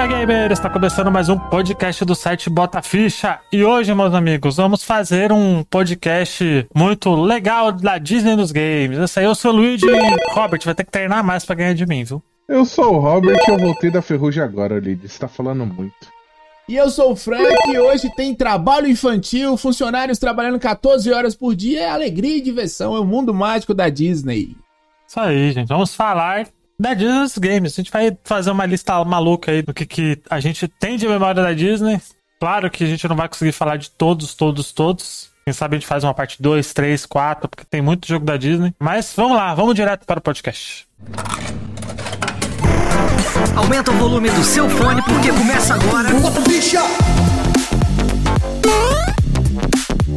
Ficha Gamer! Está começando mais um podcast do site Bota Ficha. E hoje, meus amigos, vamos fazer um podcast muito legal da Disney nos games. Esse aí eu sou o Luigi e Robert vai ter que treinar mais para ganhar de mim, viu? Eu sou o Robert e eu voltei da ferrugem agora, Lid. Você tá falando muito. E eu sou o Frank e hoje tem trabalho infantil, funcionários trabalhando 14 horas por dia, é alegria e diversão, é o mundo mágico da Disney. Isso aí, gente. Vamos falar da Disney nos games. A gente vai fazer uma lista maluca aí do que, que a gente tem de memória da Disney. Claro que a gente não vai conseguir falar de todos, todos, todos. Quem sabe a gente faz uma parte 2, 3, 4, porque tem muito jogo da Disney. Mas vamos lá, vamos direto para o podcast. Aumenta o volume do seu fone porque começa agora.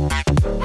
Frank,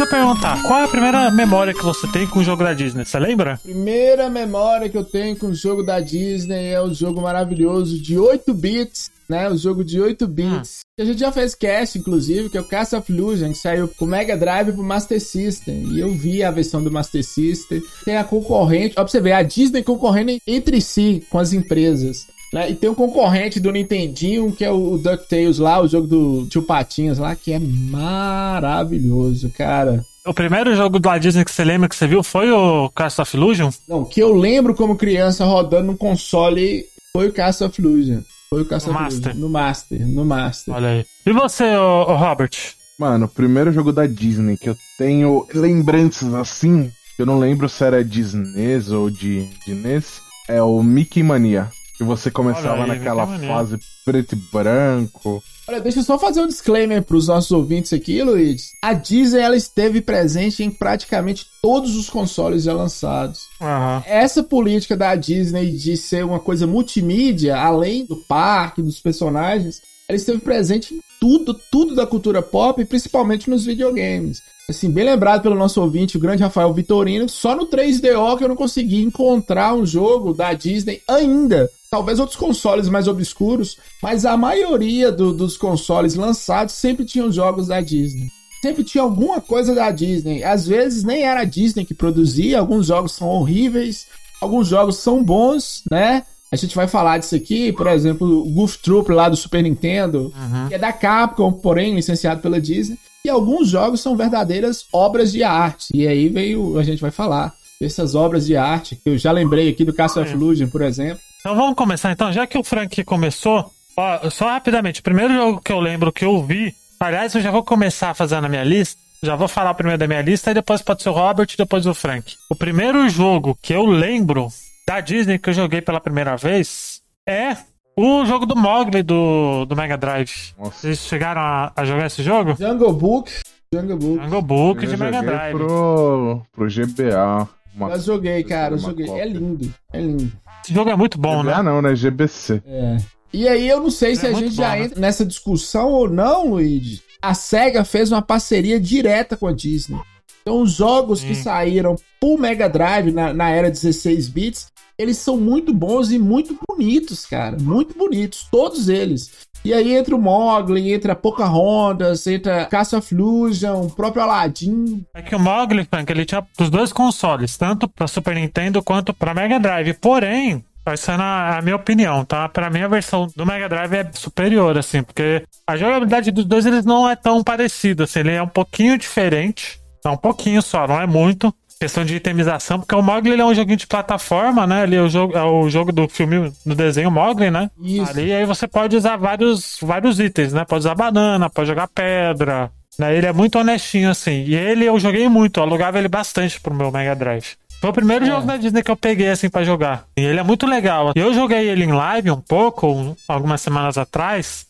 deixa eu perguntar, qual é a primeira memória que você tem com o jogo da Disney? Você lembra? Primeira memória que eu tenho com o jogo da Disney é o jogo maravilhoso de 8 bits, né? O jogo de 8 bits. A gente já fez cast, inclusive, que é o Cast of Illusion, que saiu pro Mega Drive pro Master System. E eu vi a versão do Master System. Tem a concorrente, ó, pra você ver, a Disney concorrendo entre si com as empresas. Né? E tem um concorrente do Nintendinho, que é o DuckTales lá, o jogo do Tio Patinhas lá, que é maravilhoso, cara. O primeiro jogo da Disney que você lembra que você viu foi o Cast of Illusion? Não, que eu lembro como criança rodando no console foi o Cast of Illusion. Foi o Cast No of Master. Illusion. No Master, no Master. Olha aí. E você, ô, ô Robert? Mano, o primeiro jogo da Disney que eu tenho lembranças assim, que eu não lembro se era de SNES ou de, de NES, é o Mickey Mania. Que você começava aí, naquela fase preto e branco. Olha, deixa eu só fazer um disclaimer pros nossos ouvintes aqui, Luiz. A Disney, ela esteve presente em praticamente todos os consoles já lançados. Aham. Essa política da Disney de ser uma coisa multimídia, além do parque, dos personagens, ela esteve presente em tudo, tudo da cultura pop, principalmente nos videogames. Assim, bem lembrado pelo nosso ouvinte, o grande Rafael Vitorino, só no 3DO que eu não consegui encontrar um jogo da Disney ainda. Talvez outros consoles mais obscuros, mas a maioria do- dos consoles lançados sempre tinham jogos da Disney sempre tinha alguma coisa da Disney. Às vezes nem era a Disney que produzia, alguns jogos são horríveis, alguns jogos são bons, né? A gente vai falar disso aqui, por exemplo, o Goof Troop lá do Super Nintendo, que é da Capcom, porém licenciado pela Disney. E alguns jogos são verdadeiras obras de arte. E aí veio, a gente vai falar dessas obras de arte, que eu já lembrei aqui do Cast of Illusion, por exemplo. Então vamos começar então, já que o Frank começou, ó, só rapidamente, o primeiro jogo que eu lembro que eu vi, aliás, eu já vou começar fazendo a minha lista, já vou falar primeiro da minha lista e depois pode ser o Robert e depois o Frank. O primeiro jogo que eu lembro da Disney que eu joguei pela primeira vez é o jogo do Mogli do, do Mega Drive. Nossa. Vocês chegaram a, a jogar esse jogo? Jungle Book, Jungle Book. Jungle Book Eu de Mega Drive. pro, pro GBA. Uma- Eu joguei, cara, eu joguei. cópia. É lindo, é lindo. Esse jogo é muito bom, GBA né? não, né? GBC. É. E aí eu não sei se É a muito gente já bom, né? entra nessa discussão ou não, Luigi. A SEGA fez uma parceria direta com a Disney. Então os jogos que Sim. saíram pro Mega Drive na, na era 16 bits, eles são muito bons e muito bonitos, cara. Muito bonitos, todos eles. E aí entra o Mogli, entra Pocahontas, entra Illusion, o próprio Aladdin. É que o Mogli, Frank, ele tinha os dois consoles, tanto pra Super Nintendo quanto pra Mega Drive. Porém, essa é a, a minha opinião, tá? Pra mim, a versão do Mega Drive é superior, assim, porque a jogabilidade dos dois eles não é tão parecida, assim, ele é um pouquinho diferente, é um pouquinho só, não é muito. Questão de itemização, porque o Mogli ele é um joguinho de plataforma, né? Ele é o jogo, é o jogo do filme, do desenho Mogli, né? Isso. Ali aí você pode usar vários, vários itens, né? Pode usar banana, pode jogar pedra. Né? Ele é muito honestinho, assim. E ele eu joguei muito, eu alugava ele bastante pro meu Mega Drive. Foi o primeiro É. jogo da Disney que eu peguei, assim, pra jogar. E ele é muito legal. Eu joguei ele em live um pouco, um- algumas semanas atrás.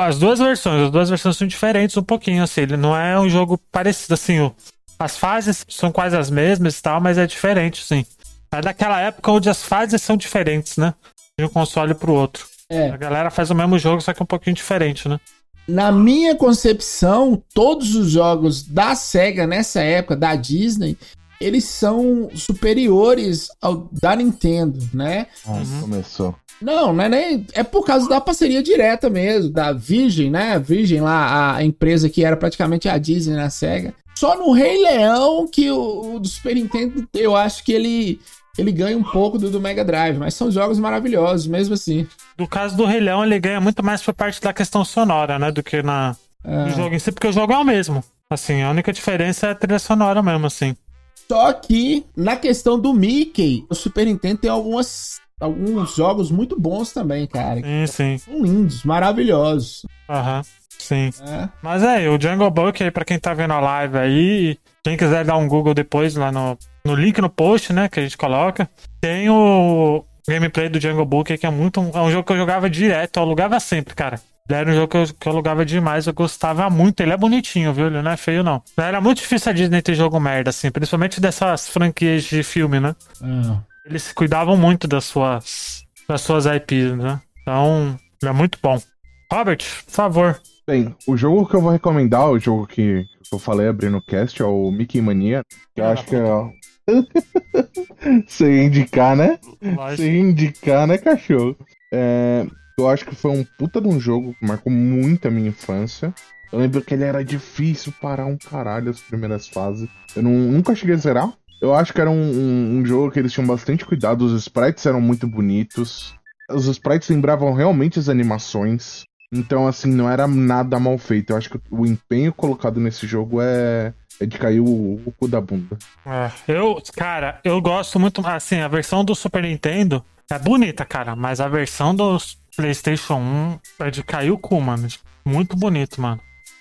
As duas versões, as duas versões são diferentes um pouquinho, assim. Ele não é um jogo parecido, assim. As fases são quase as mesmas e tal, mas é diferente, sim. É daquela época onde as fases são diferentes, né? De um console pro outro. É. A galera faz o mesmo jogo, só que um pouquinho diferente, né? Na minha concepção, todos os jogos da SEGA nessa época, da Disney, eles são superiores ao da Nintendo, né? Nossa, começou. Não, não é nem. É por causa da parceria direta mesmo, da Virgin, né? Virgin lá, a empresa que era praticamente a Disney na SEGA. Só no Rei Leão que o, o do Super Nintendo, eu acho que ele, ele ganha um pouco do, do Mega Drive, mas são jogos maravilhosos, mesmo assim. No caso do Rei Leão, ele ganha muito mais por parte da questão sonora, né? Do que na, É. no jogo em si, porque o jogo é o mesmo. Assim, a única diferença é a trilha sonora mesmo, assim. Só que na questão do Mickey, o Super Nintendo tem algumas, alguns jogos muito bons também, cara. Sim, sim. São lindos, maravilhosos. Aham. Sim. né? Mas é, o Jungle Book aí, pra quem tá vendo a live aí, quem quiser dar um Google depois lá no, no link no post, né, que a gente coloca, tem o gameplay do Jungle Book, que é muito. É um jogo que eu jogava direto, eu alugava sempre, cara. Era um jogo que eu, que eu alugava demais, eu gostava muito. Ele é bonitinho, viu? Ele não é feio, não. Era muito difícil a Disney ter jogo merda, assim, principalmente dessas franquias de filme, né? Eles cuidavam muito das suas, das suas IPs, né? Então, ele é muito bom. Robert, por favor. Bem, o jogo que eu vou recomendar, o jogo que eu falei abrindo o cast, é o Mickey Mania. Que eu Ah, acho que é. Ia indicar, né? Lógico. Ia indicar, né, cachorro? É, eu acho que foi um puta de um jogo que marcou muito a minha infância. Eu lembro que ele era difícil parar um caralho as primeiras fases. Eu não- nunca cheguei a zerar. Eu acho que era um, um- um jogo que eles tinham bastante cuidado, os sprites eram muito bonitos. Os sprites lembravam realmente as animações. Então, assim, não era nada mal feito. Eu acho que o empenho colocado nesse jogo é, é de cair o, o cu da bunda. É, eu, cara, eu gosto muito. Assim, a versão do Super Nintendo é bonita, cara, mas a versão do PlayStation 1 é de cair o cu, mano. Muito bonito, mano.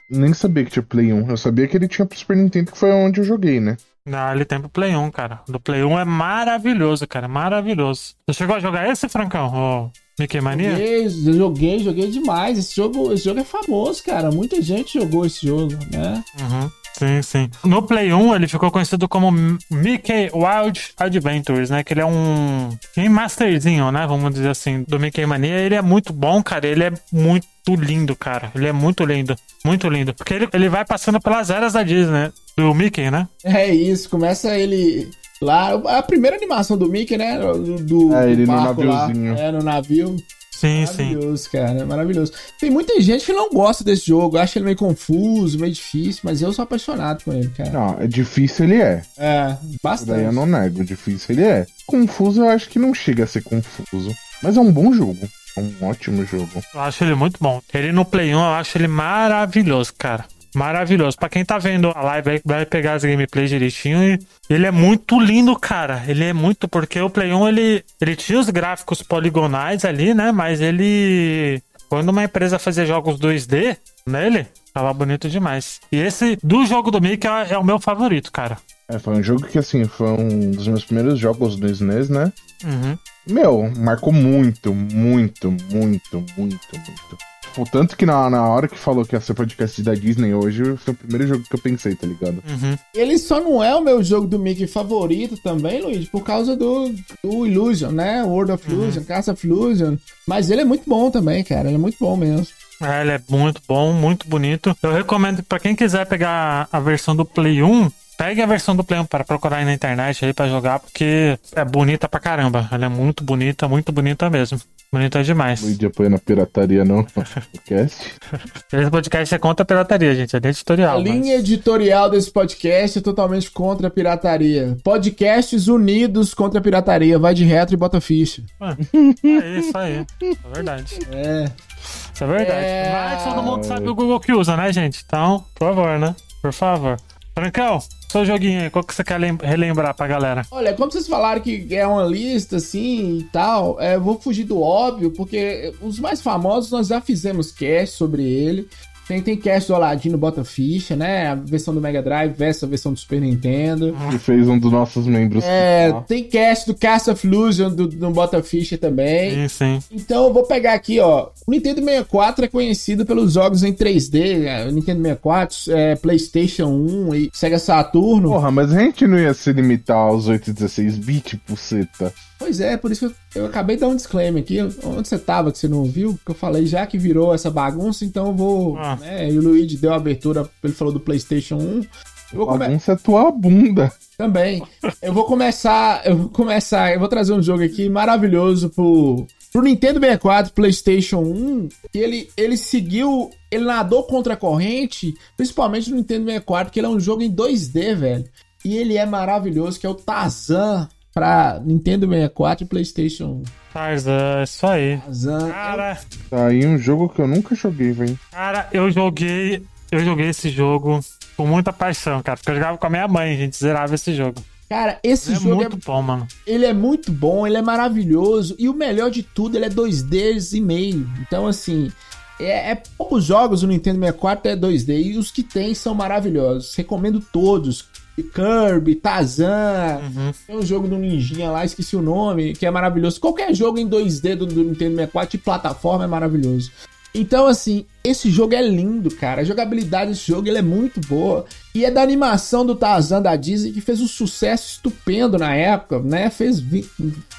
Nem sabia que tinha Play 1. Eu sabia que ele tinha pro Super Nintendo, que foi onde eu joguei, né? Ah, ele tem pro Play 1, cara. Do Play 1 é maravilhoso, cara. Maravilhoso. Você chegou a jogar esse, Francão? O Mickey Mania? Joguei, joguei, joguei demais. Esse jogo, esse jogo é famoso, cara. Muita gente jogou esse jogo, né? Uhum. Sim, sim. No Play 1, ele ficou conhecido como Mickey Wild Adventures, né? Que ele é um remasterzinho, né? Vamos dizer assim, do Mickey Mania. Ele é muito bom, cara. Ele é muito lindo, cara. Ele é muito lindo. Muito lindo. Porque ele, ele vai passando pelas eras da Disney, do Mickey, né? É isso, começa ele lá. A primeira animação do Mickey, né? Do, do É, ele do no barco lá. naviozinho. É, no navio. Sim, sim. Maravilhoso, cara. É maravilhoso. Tem muita gente que não gosta desse jogo, acha ele meio confuso, meio difícil, mas eu sou apaixonado com ele, cara. Não, é difícil ele é. É, Isso daí bastante. eu não nego. Difícil ele é. Confuso eu acho que não chega a ser confuso. Mas é um bom jogo. É um ótimo jogo. Eu acho ele muito bom. Ele no Play 1, eu acho ele maravilhoso, cara. Maravilhoso. Pra quem tá vendo a live aí, vai pegar as gameplays direitinho ele é muito lindo, cara. Ele é muito, porque o Play 1, ele, ele tinha os gráficos poligonais ali, né? Mas ele... Quando uma empresa fazia jogos 2D nele, tava bonito demais. E esse, do jogo do Mickey, é, é o meu favorito, cara. É, foi um jogo que, assim, foi um dos meus primeiros jogos do SNES, né? Uhum. Meu, marcou muito, muito, muito, muito, muito. Tipo, tanto que na, na hora que falou que ia ser podcast da Disney hoje, foi o primeiro jogo que eu pensei, tá ligado? Uhum. Ele só não é o meu jogo do Mickey favorito também, Luiz, por causa do, do Illusion, né? World of Illusion, Casa of Illusion. Mas ele é muito bom também, cara. Ele é muito bom mesmo. É, ele é muito bom, muito bonito. Eu recomendo pra quem quiser pegar a versão do Play 1, pegue a versão do Play 1 para procurar aí na internet aí pra jogar, porque é bonita pra caramba. Ela é muito bonita, muito bonita mesmo. Bonita demais. Luigi apoiando a pirataria no podcast. Esse podcast é contra a pirataria, gente. É de editorial. A mas- linha editorial desse podcast é totalmente contra a pirataria. Podcasts unidos contra a pirataria. Vai de retro e bota ficha. É isso aí. É verdade. É. Isso é verdade. É. Mas todo mundo sabe o Google que usa, né, gente? Então, por favor, né? Por favor. Francão, seu joguinho aí, qual que você quer lem- relembrar pra galera? Olha, como vocês falaram que é uma lista assim e tal, é, vou fugir do óbvio, porque os mais famosos nós já fizemos cast sobre ele. Tem, tem cast do Aladino Bota Ficha, né? A versão do Mega Drive versus a versão do Super Nintendo. Que fez um dos nossos membros. É, Ah, tem cast do Cast of Illusion do, do Bota Ficha também. Sim, sim. Então eu vou pegar aqui, ó. O Nintendo 64 é conhecido pelos jogos em 3D. é, O Nintendo 64, é, PlayStation 1 e Sega Saturno. Porra, mas a gente não ia se limitar aos 8 e 16 bits, puceta. Pois é, por isso que eu, eu acabei de dar um disclaimer aqui. Onde você tava que você não ouviu? Que eu falei já que virou essa bagunça, então eu vou. Ah. Né, e o Luigi deu a abertura, ele falou do PlayStation 1. Eu vou come- Bagunça é tua bunda. Também. Eu vou começar. Eu vou começar. Eu vou trazer um jogo aqui maravilhoso pro. Pro Nintendo 64, PlayStation 1, que ele, ele seguiu, ele nadou contra a corrente, principalmente no Nintendo 64, que ele é um jogo em 2D, velho. E ele é maravilhoso, que é o Tarzan pra Nintendo 64 e PlayStation 1. Tarzan, isso aí. Tarzan. Cara, Tá aí um jogo que eu nunca joguei, velho. cara, eu joguei. Eu joguei esse jogo com muita paixão, cara. Porque eu jogava com a minha mãe, a gente zerava esse jogo. Cara, esse É jogo muito é, bom, mano. ele é muito bom, ele é maravilhoso. E o melhor de tudo, ele é 2Ds e meio. Então, assim, é, é poucos jogos no Nintendo 64 é 2D. E os que tem são maravilhosos. Recomendo todos. Kirby, Tarzan. Uhum. Tem um jogo do Ninjinha lá, esqueci o nome, que é maravilhoso. Qualquer jogo em 2D do, do Nintendo 64 de plataforma é maravilhoso. Então, assim, esse jogo é lindo, cara. A jogabilidade desse jogo é muito boa. E é da animação do Tarzan da Disney que fez um sucesso estupendo na época, né? Fez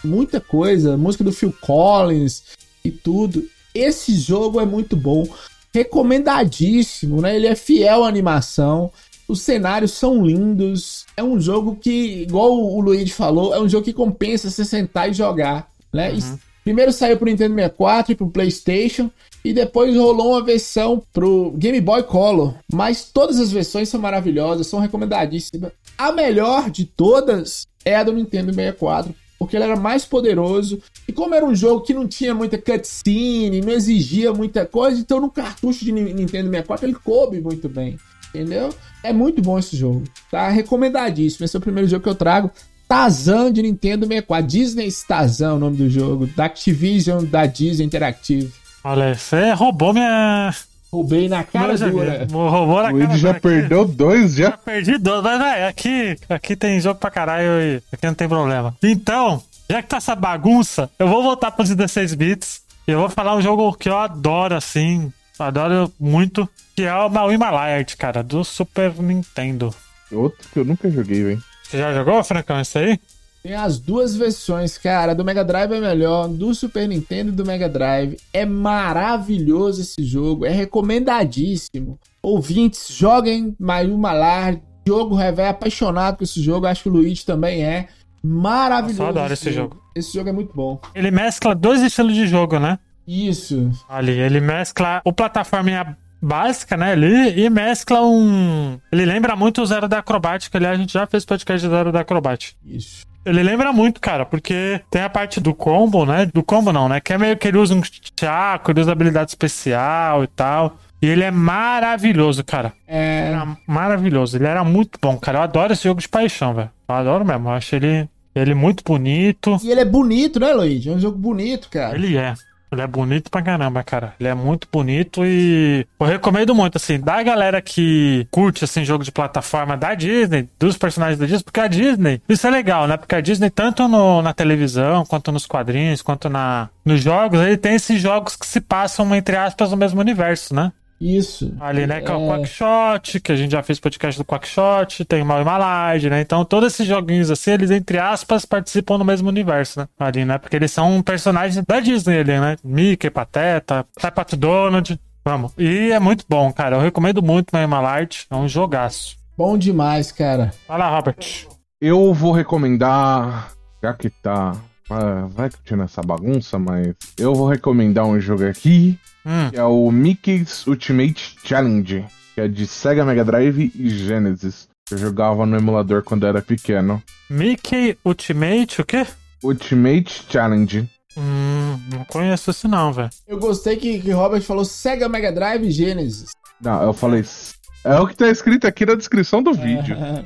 muita coisa, música do Phil Collins e tudo. Esse jogo é muito bom, recomendadíssimo, né? Ele é fiel à animação. Os cenários são lindos. É um jogo que, igual o Luigi falou, é um jogo que compensa você sentar e jogar, né? E Primeiro saiu pro Nintendo 64 e pro PlayStation. E depois rolou uma versão pro Game Boy Color. Mas todas as versões são maravilhosas, são recomendadíssimas. A melhor de todas é a do Nintendo 64. Porque ele era mais poderoso. E como era um jogo que não tinha muita cutscene, não exigia muita coisa, então no cartucho de Ni- Nintendo 64 ele coube muito bem. Entendeu? É muito bom esse jogo. Tá recomendadíssimo. Esse é o primeiro jogo que eu trago. Tarzan de Nintendo 64. Disney Tarzan é o nome do jogo. Da Activision, da Disney Interactive. Olha, você roubou minha. Roubei na cara dura. Roubou na O Luigi cara já aqui. perdeu dois, Já já. perdi dois, mas é, aqui, aqui tem jogo pra caralho e aqui não tem problema. Então, já que tá essa bagunça, eu vou voltar pros 16 bits e eu vou falar um jogo que eu adoro, assim, adoro muito, que é o Maui Malard, cara, do Super Nintendo. Outro que eu nunca joguei, velho. Você já jogou, Francão, isso aí? Tem as duas versões, cara. Do Mega Drive é melhor, do Super Nintendo e do Mega Drive. É maravilhoso esse jogo, é recomendadíssimo. Ouvintes, joguem Mario Malar. Diogo Revé é apaixonado com esse jogo, acho que o Luigi também é. Maravilhoso. Eu adoro esse jogo. Esse jogo é muito bom. Ele mescla dois estilos de jogo, né? Isso. Ali, ele mescla o plataforminha básica, né, ali, e mescla um... Ele lembra muito o Zero da Acrobatic, aliás, a gente já fez podcast de Zero da Acrobatic. Isso. Ele lembra muito, cara, porque tem a parte do combo, né? Do combo não, né? Que é meio que ele usa um chaco, ele usa habilidade especial e tal. E ele é maravilhoso, cara. É. Era maravilhoso. Ele era muito bom, cara. Eu adoro esse jogo de paixão, velho. Eu adoro mesmo. Eu acho ele, ele muito bonito. E ele é bonito, né, Luigi? É um jogo bonito, cara. Ele é. Ele é bonito pra caramba, cara. Ele é muito bonito e eu recomendo muito, assim, da galera que curte, assim, jogo de plataforma da Disney, dos personagens da Disney, porque a Disney, isso é legal, né? Porque a Disney, tanto no- na televisão, quanto nos quadrinhos, quanto na, nos jogos, ele tem esses jogos que se passam, entre aspas, no mesmo universo, né? Isso. Ali, né, que é o É. Quackshot, que a gente já fez podcast do Quackshot, tem o Mal e né? Então, todos esses joguinhos assim, eles, entre aspas, participam do mesmo universo, né? Ali, né? Porque eles são personagens da Disney ali, né? Mickey, Pateta, Pato Donald. Vamos. E é muito bom, cara. Eu recomendo muito o Mal e Malard. É um jogaço. Bom demais, cara. Lá, Robert. Eu vou recomendar. Já que tá. Ah, vai continuar essa bagunça, mas. Eu vou recomendar um jogo aqui. Hum, Que é o Mickey's Ultimate Challenge. Que é de Sega Mega Drive e Genesis. Eu jogava no emulador quando era pequeno. Mickey Ultimate, o quê? Ultimate Challenge. Hum, não conheço esse não, velho. Eu gostei que, que Robert falou Sega Mega Drive e Genesis. Não, eu falei. É o que tá escrito aqui na descrição do vídeo.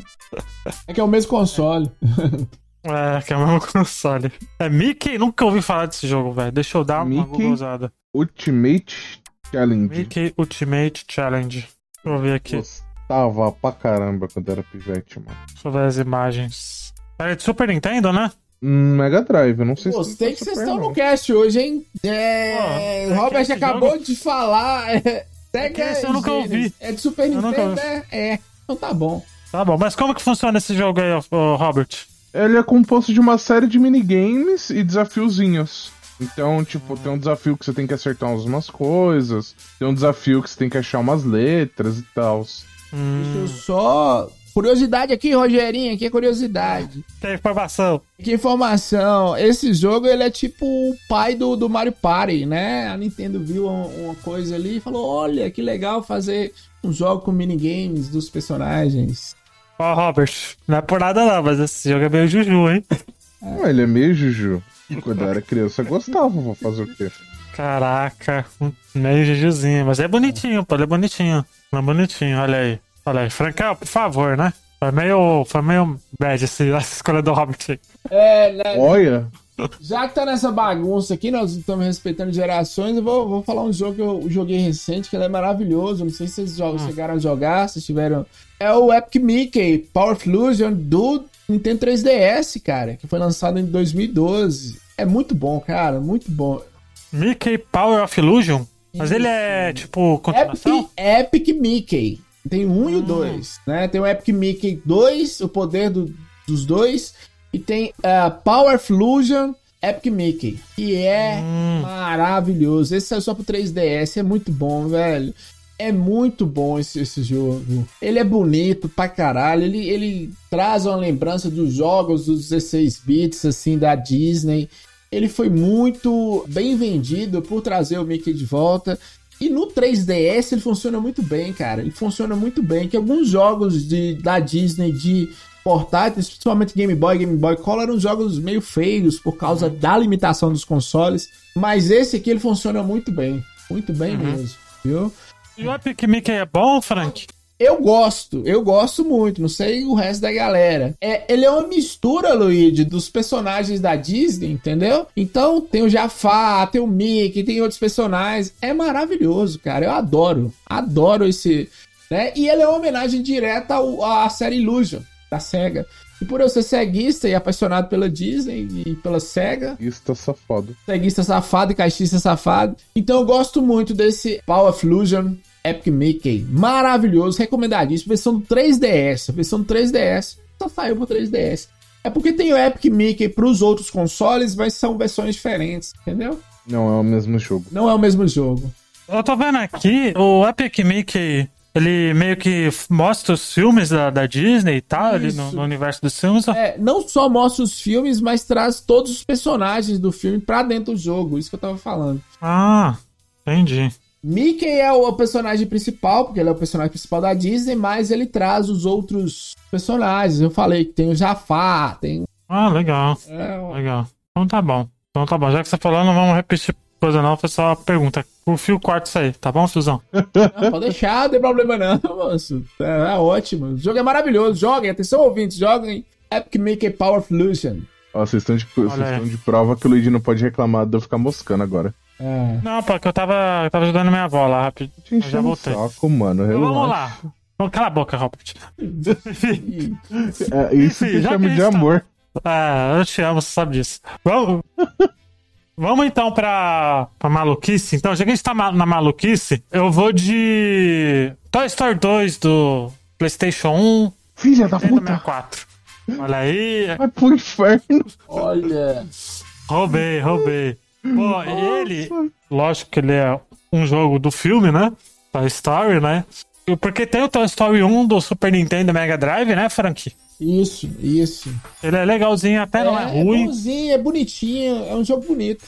É que é o mesmo console. É, que é o mesmo console. É Mickey? Nunca ouvi falar desse jogo, velho. Deixa eu dar uma Mickey? googlezada. Ultimate Challenge. Mickey Ultimate Challenge. Deixa eu ver aqui. Gostava pra caramba quando era pivete, mano. Deixa eu ver as imagens. É de Super Nintendo, né? Hum, Mega Drive, eu não sei Gostei se. que vocês estão no cast hoje, hein? É. Pô, é Robert acabou jogo- de falar. É, Sega que esse eu nunca ouvi. É de Super Eu nunca Nintendo, ouvi. é? É. Então tá bom. Tá bom, mas como que funciona esse jogo aí, Robert? Ele é composto de uma série de minigames e desafiozinhos. Então, tipo, tem um desafio que você tem que acertar umas coisas, tem um desafio que você tem que achar umas letras e tal. Deixa eu só. Curiosidade aqui, Rogerinho, aqui é curiosidade. Tem informação. Que informação. Esse jogo, ele é tipo o pai do, do Mario Party, né? A Nintendo viu uma, uma coisa ali e falou, olha, que legal fazer um jogo com minigames dos personagens. Ó, Robert, não é por nada não, mas esse jogo é meio juju, hein? Ué, ele é meio juju. Quando eu era criança, eu gostava, vou fazer o quê? Caraca, meio jujuzinho. Mas é bonitinho, pô, ele é bonitinho. É bonitinho, olha aí. Olha aí. Francal, por favor, né? Foi meio, foi meio bad esse, essa escolha do Robert aí. É, né? Olha, Já que tá nessa bagunça aqui, nós estamos respeitando gerações, eu vou, vou falar um jogo que eu joguei recente, que ele é maravilhoso. Não sei se vocês jogam, chegaram a jogar, se tiveram. É o Epic Mickey Power Fusion do Nintendo 3DS, cara, que foi lançado em 2012. É muito bom, cara, muito bom. Mickey Power of Illusion? Mas ele é, tipo, continuação? Epic, Epic Mickey. Tem um e o dois, né? Tem o Epic Mickey 2, o poder do- dos dois, e tem uh, Power Fusion Epic Mickey, que é maravilhoso. Esse saiu só pro 3DS, é muito bom, velho. É muito bom esse, esse jogo. Ele é bonito pra caralho. Ele, ele traz uma lembrança dos jogos dos 16 bits, assim, da Disney. Ele foi muito bem vendido por trazer o Mickey de volta. E no 3DS ele funciona muito bem, cara. Ele funciona muito bem. Que alguns jogos de, da Disney de portáteis, principalmente Game Boy, Game Boy Color, eram jogos meio feios por causa da limitação dos consoles. Mas esse aqui ele funciona muito bem. Muito bem mesmo, viu? E o Epic Mickey é bom, Frank? Eu gosto, eu gosto muito, não sei o resto da galera. É, ele é uma mistura, Luigi, dos personagens da Disney, entendeu? Então tem o Jafar, tem o Mickey, tem outros personagens. É maravilhoso, cara. Eu adoro, adoro esse. Né? E ele é uma homenagem direta ao- à série Illusion, da SEGA. E por eu ser ceguista e apaixonado pela Disney e pela SEGA, tá safado. ceguista safado e caixista safado. Então eu gosto muito desse Power Fusion Epic Mickey. Maravilhoso, recomendadíssimo. Versão do 3DS. Versão do 3DS. Só saiu pro 3DS. É porque tem o Epic Mickey pros outros consoles, mas são versões diferentes, entendeu? Não é o mesmo jogo. Não é o mesmo jogo. Eu tô vendo aqui, o Epic Mickey, ele meio que mostra os filmes da, da Disney e tal, ali no, no universo dos filmes. É, não só mostra os filmes, mas traz todos os personagens do filme pra dentro do jogo. Isso que eu tava falando. Ah, entendi. Mickey é o personagem principal, porque ele é o personagem principal da Disney, mas ele traz os outros personagens. Eu falei que tem o Jafar, tem. Ah, legal, É, legal. Então tá bom. Então tá bom. Já que você falou, não vamos repetir coisa não, foi só uma pergunta. O fio corta isso aí, tá bom, Fiozão? Não, pode deixar, não tem problema não, moço. É, é ótimo. O jogo é maravilhoso. Joguem, atenção ouvintes, joguem Epic Mickey Power Fusion. Ó, vocês estão de, vocês de prova que o Luigi não pode reclamar de eu ficar moscando agora. É. Não, porque eu tava, eu tava ajudando minha avó lá, rápido. Eu já voltei. saco, mano. Então, vamos lá. Vamos- Cala a boca, Robert. É, isso Enfim, que chama que de tá- amor. Ah, eu te amo, você sabe disso. Vamos, vamos então pra, pra maluquice. Então, já que a gente tá na maluquice, eu vou de Toy Story 2 do PlayStation 1 Filha da puta. 64. Olha aí, Vai pro inferno. Olha. roubei, roubei. Pô, ele, lógico que ele é um jogo do filme, né? Toy Story, né? Porque tem o Toy Story 1 do Super Nintendo e Mega Drive, né, Frank? Isso, isso. Ele é legalzinho, até não é é ruim. bonzinho, é bonitinho, é um jogo bonito.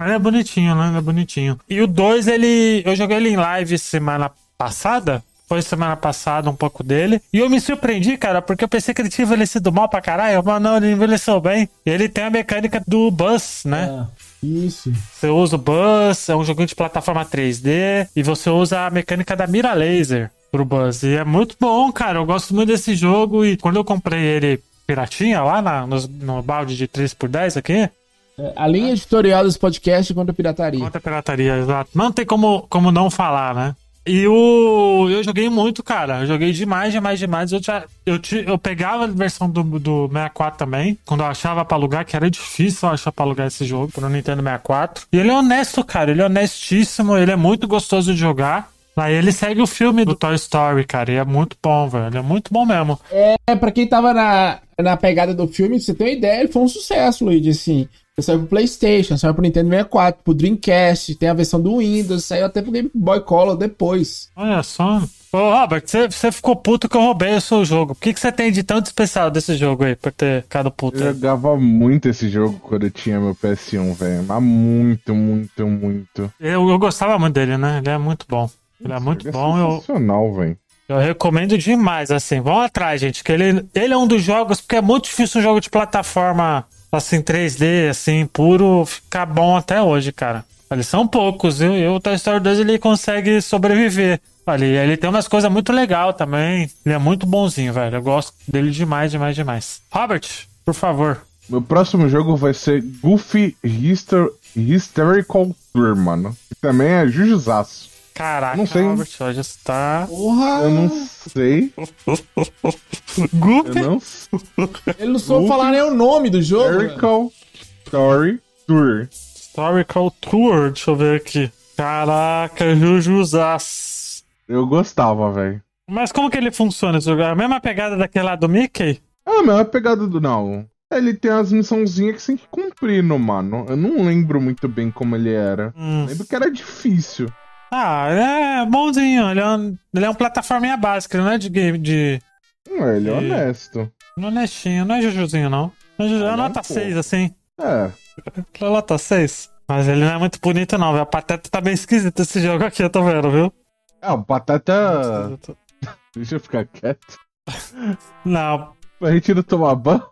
Ele é bonitinho, né? Ele é bonitinho. E o 2, ele. Eu joguei ele em live semana passada. Foi semana passada um pouco dele. E eu me surpreendi, cara, porque eu pensei que ele tinha envelhecido mal pra caralho. Mas não, ele envelheceu bem. E ele tem a mecânica do bus, né? É, isso. Você usa o bus, é um joguinho de plataforma 3D. E você usa a mecânica da mira laser pro bus. E é muito bom, cara. Eu gosto muito desse jogo. E quando eu comprei ele piratinha lá na, nos- no balde de 3x10 aqui. É, a linha editorial desse podcast contra a pirataria. Contra a pirataria, exato. Não tem como, como não falar, né? E o. Eu joguei muito, cara. Eu joguei demais, demais, demais. Eu, já, eu, eu pegava a versão do, do 64 também. Quando eu achava pra alugar, que era difícil achar pra alugar esse jogo pro Nintendo 64. E ele é honesto, cara. Ele é honestíssimo. Ele é muito gostoso de jogar. Aí ele segue o filme do Toy Story, cara, e é muito bom, velho. Ele é muito bom mesmo. É, pra quem tava na, na pegada do filme, você ter uma ideia, ele foi um sucesso, Luigi, assim. Ele saiu pro Playstation, saiu pro Nintendo 64, pro Dreamcast, tem a versão do Windows, saiu até pro Game Boy Color depois. Olha só. Ô, Robert, você, ficou puto que eu roubei o seu jogo. O que, você tem de tão especial desse jogo aí, por ter ficado puto? Eu jogava muito esse jogo quando eu tinha meu PS1, velho. Mas muito, muito, muito. Eu, eu gostava muito dele, né? Ele é muito bom. Ele é muito Ele bom. Eu, sensacional, velho. eu recomendo demais, assim. Vão atrás, gente, que ele, ele é um dos jogos, porque é muito difícil um jogo de plataforma, assim, 3D, assim, puro, ficar bom até hoje, cara. Eles são poucos, viu? E o Toy Story 2 ele consegue sobreviver. Ali, ele tem umas coisas muito legal também. Ele é muito bonzinho, velho. Eu gosto dele demais, demais, demais. Robert, por favor. Meu próximo jogo vai ser Goofy Hyster Hysterical Tour, mano. Que também é Jujuzaço. Caraca, Não sei. Robert, hoje está. Porra! Eu não sei. Goofy. Eu não Ele não soube falar nem o nome do jogo. velho. Hysterical Story Tour. Historical Tour, deixa eu ver aqui. Caraca, Jujuzas. Eu gostava, velho. Mas como que ele funciona esse jogo? É a mesma pegada daquele lá do Mickey? Ah, a pegada do. Não. Ele tem as missãozinhas que você tem que cumprir no mano. Eu não lembro muito bem como ele era. Hum. Lembro que era difícil. Ah, é bonzinho. Ele é um, ele é um plataforminha básica, ele não é de game, de. Hum, Ele é E- honesto. Não é honestinho, não é Jujuzinho, não. É, Juju, é Ah, não, nota pô. 6, assim. É. É nota 6. Mas ele não é muito bonito, não, velho. A pateta tá bem esquisita esse jogo aqui, eu tô vendo, viu? Ah, o Batata. Deixa eu ficar quieto. Não, A gente não tomar banho.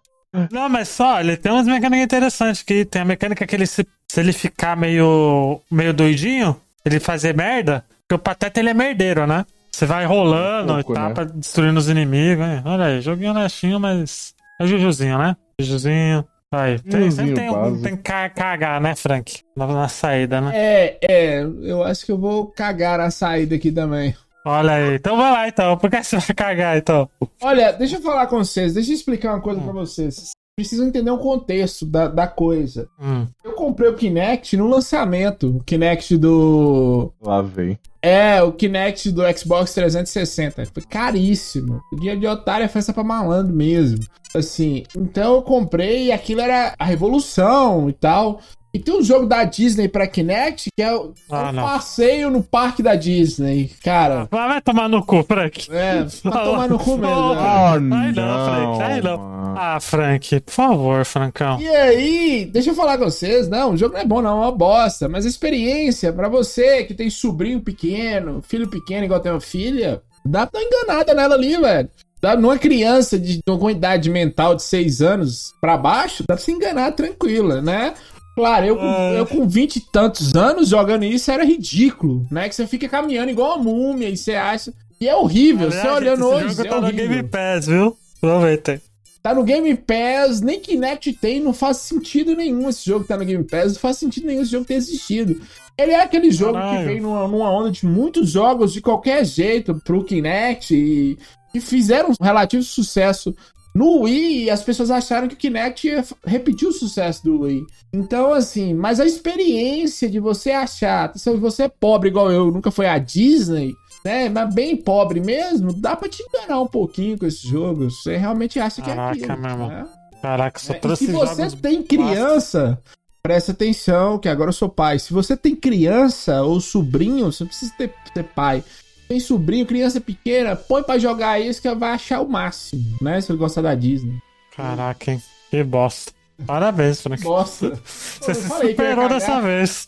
Não, mas só, ele tem umas mecânicas interessantes que tem a mecânica que ele se, se ele ficar meio meio doidinho, ele fazer merda, porque o Pateta ele é merdeiro, né? Você vai rolando Um pouco, e tal, né? pra destruindo os inimigos, hein? Olha aí, joguinho honestinho, mas é Jujuzinho, né? Jujuzinho. Aí, tem, sempre tem, um, tem que ca- cagar, né, Frank? Na, na saída, né? É, é, eu acho que eu vou cagar a saída aqui também. Olha aí, então vai lá então. Por que você vai cagar então? Olha, deixa eu falar com vocês, deixa eu explicar uma coisa pra vocês. Precisam entender o contexto da, da coisa. Hum, Eu comprei o Kinect no lançamento. O Kinect do. Lá vem. É, o Kinect do Xbox 360. Foi caríssimo. O dia de otário é festa pra malandro mesmo. Assim, então eu comprei e aquilo era a revolução e tal. E tem um jogo da Disney pra Kinect que é o, Ah, é um não. passeio no parque da Disney. Cara, Vai vai tomar no cu, Frank. é, pra tomar no cu mesmo. Oh? Ah, Aí não, não, Frank, aí não. mano. Ah, Frank, por favor, Francão. E aí, deixa eu falar com vocês, não, o jogo não é bom não, é uma bosta, mas a experiência pra você que tem sobrinho pequeno, filho pequeno igual tem uma filha, dá pra dar uma enganada nela ali, velho. Dá numa criança de com idade mental de 6 anos pra baixo, dá pra se enganar tranquila, né? Claro, eu, com- eu com 20 e tantos anos jogando isso era ridículo, né? Que você fica caminhando igual uma múmia e você acha. E é horrível, você Aliás, olhando hoje. jogo É tá no. Game Pass, viu? Aproveitem. Tá no Game Pass, nem Kinect tem, não faz sentido nenhum esse jogo tá no Game Pass, não faz sentido nenhum esse jogo ter existido. Ele é aquele jogo Caralho. que veio numa, numa onda de muitos jogos de qualquer jeito pro Kinect e, e fizeram um relativo sucesso no Wii as pessoas acharam que o Kinect repetir o sucesso do Wii. Então, assim, mas a experiência de você achar, se você é pobre igual eu, nunca foi a Disney, né? Mas bem pobre mesmo, dá pra te enganar um pouquinho com esse jogo. Você realmente acha que Caraca, é aquilo. meu né? Caraca, só É, e trouxe se você tem criança, presta atenção, que agora eu sou pai. Se você tem criança ou sobrinho, você não precisa ter, ter pai. Tem sobrinho, criança pequena, põe pra jogar isso que vai achar o máximo, né? Se ele gostar da Disney. Caraca, hein? Que bosta. Parabéns, Frank. Nossa. Você se superou dessa vez.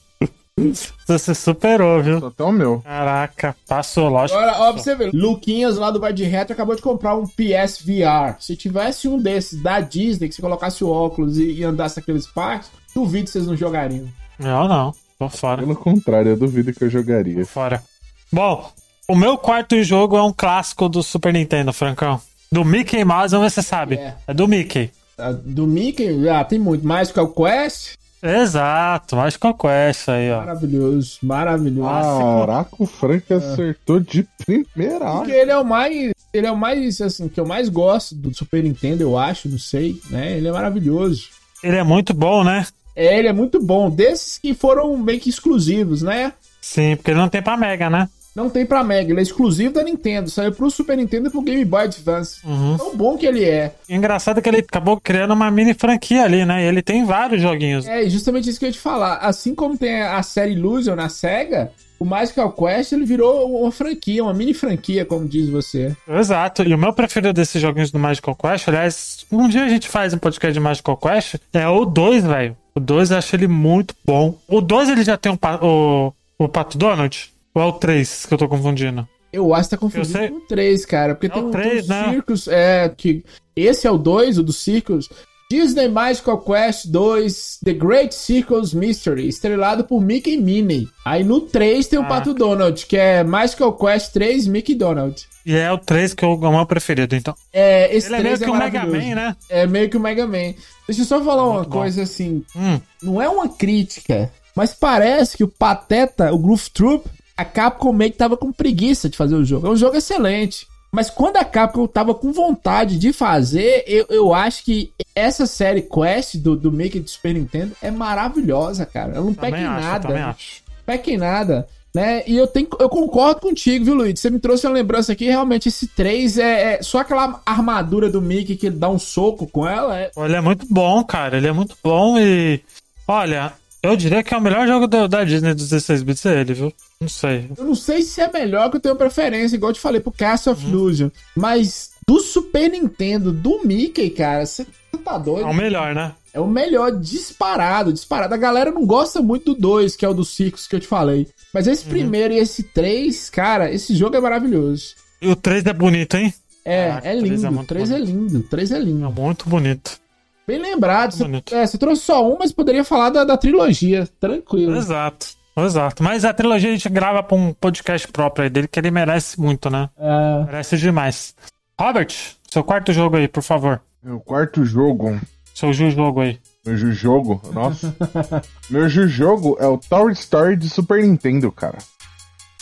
Você se superou, viu? Só até o meu. Caraca, passou, lógico. Agora, ó, pra você ver. Luquinhas lá do Vai de Retro acabou de comprar um PSVR. Se tivesse um desses da Disney, que você colocasse o óculos e, e andasse naqueles parques, duvido que vocês não jogariam. Eu não, tô fora. Pelo contrário, eu duvido que eu jogaria. Tô fora. Bom, o meu quarto jogo é um clássico do Super Nintendo, Francão. Do Mickey Mouse, vamos ver se você sabe. É. É do Mickey. Ah, Do Mickey, ah, tem muito mais que o Quest. Exato, mais com a Quest aí, ó. Maravilhoso, maravilhoso. Caraca, o Frank acertou de primeira. Porque ele é o mais. Ele é o mais, assim, que eu mais gosto do Super Nintendo, eu acho, não sei, né? Ele é maravilhoso. Ele é muito bom, né? É, ele é muito bom. Desses que foram meio que exclusivos, né? Sim, porque ele não tem pra Mega, né? Não tem pra Mega, ele é exclusivo da Nintendo. Saiu pro Super Nintendo e pro Game Boy Advance. Uhum. Tão bom que ele é. Engraçado que ele acabou criando uma mini franquia ali, né? E ele tem vários joguinhos. É justamente isso que eu ia te falar. Assim como tem a série Illusion na SEGA, o Magical Quest ele virou uma franquia, uma mini franquia, como diz você. Exato. E o meu preferido desses joguinhos do Magical Quest, aliás, um dia a gente faz um podcast de Magical Quest, é o 2, velho. O 2 eu acho ele muito bom. O 2 ele já tem um o, o Pato Donald? Ou é o 3 que eu tô confundindo? Eu acho que tá sei. com o 3, cara. Porque É tem o um, três, tem um né? Circus. É, que. Esse é o 2, o do Circus. Disney Magical Quest 2 The Great Circus Mystery, estrelado por Mickey e Minnie. Aí no 3 tem o Ah. Pato Donald, que é Magical Quest 3 Mickey Donald. E é o 3 que eu, é o meu preferido, então. É, esse Ele é meio 3 é, que um Mega. Man, né? É meio que o Mega Man. Deixa eu só falar uma Muito bom. coisa assim. Hum. Não é uma crítica, mas parece que o Pateta, o Groove Troop, a Capcom meio que tava com preguiça de fazer o jogo. É um jogo excelente. Mas quando a Capcom tava com vontade de fazer, eu, eu acho que essa série Quest do, do Mickey do Super Nintendo é maravilhosa, cara. Ela não peca Também em acho, nada. também acho. Peca em nada. Né? E eu, tenho, eu concordo contigo, viu, Luiz? Você me trouxe uma lembrança aqui. Realmente, esse 3 é, é só aquela armadura do Mickey que ele dá um soco com ela. É, Ele é muito bom, cara. Ele é muito bom e. Olha, eu diria que é o melhor jogo do- da Disney dos 16 bits é ele, viu? Não sei. Eu não sei se é melhor que eu tenho preferência, igual eu te falei, pro Castle Uhum. of Illusion. Mas do Super Nintendo, do Mickey, cara, você tá doido? É o melhor, né? É o melhor disparado, disparado. A galera não gosta muito do 2, que é o do Circus que eu te falei. Mas Uhum. esse primeiro e esse 3, cara, esse jogo é maravilhoso. E o 3 é bonito, hein? É, Caraca, é é lindo. O muito 3 é lindo. O 3 é É lindo. muito bonito. Bem lembrado. Você, é, você trouxe só um, mas poderia falar da, da trilogia. Tranquilo. Exato. Exato. Mas a trilogia a gente grava pra um podcast próprio aí dele, que ele merece muito, né? É, Merece demais. Robert, seu quarto jogo aí, por favor. Meu quarto jogo. Seu jogo aí. Meu jogo, nossa. Meu jogo é o Tower Story de Super Nintendo, cara.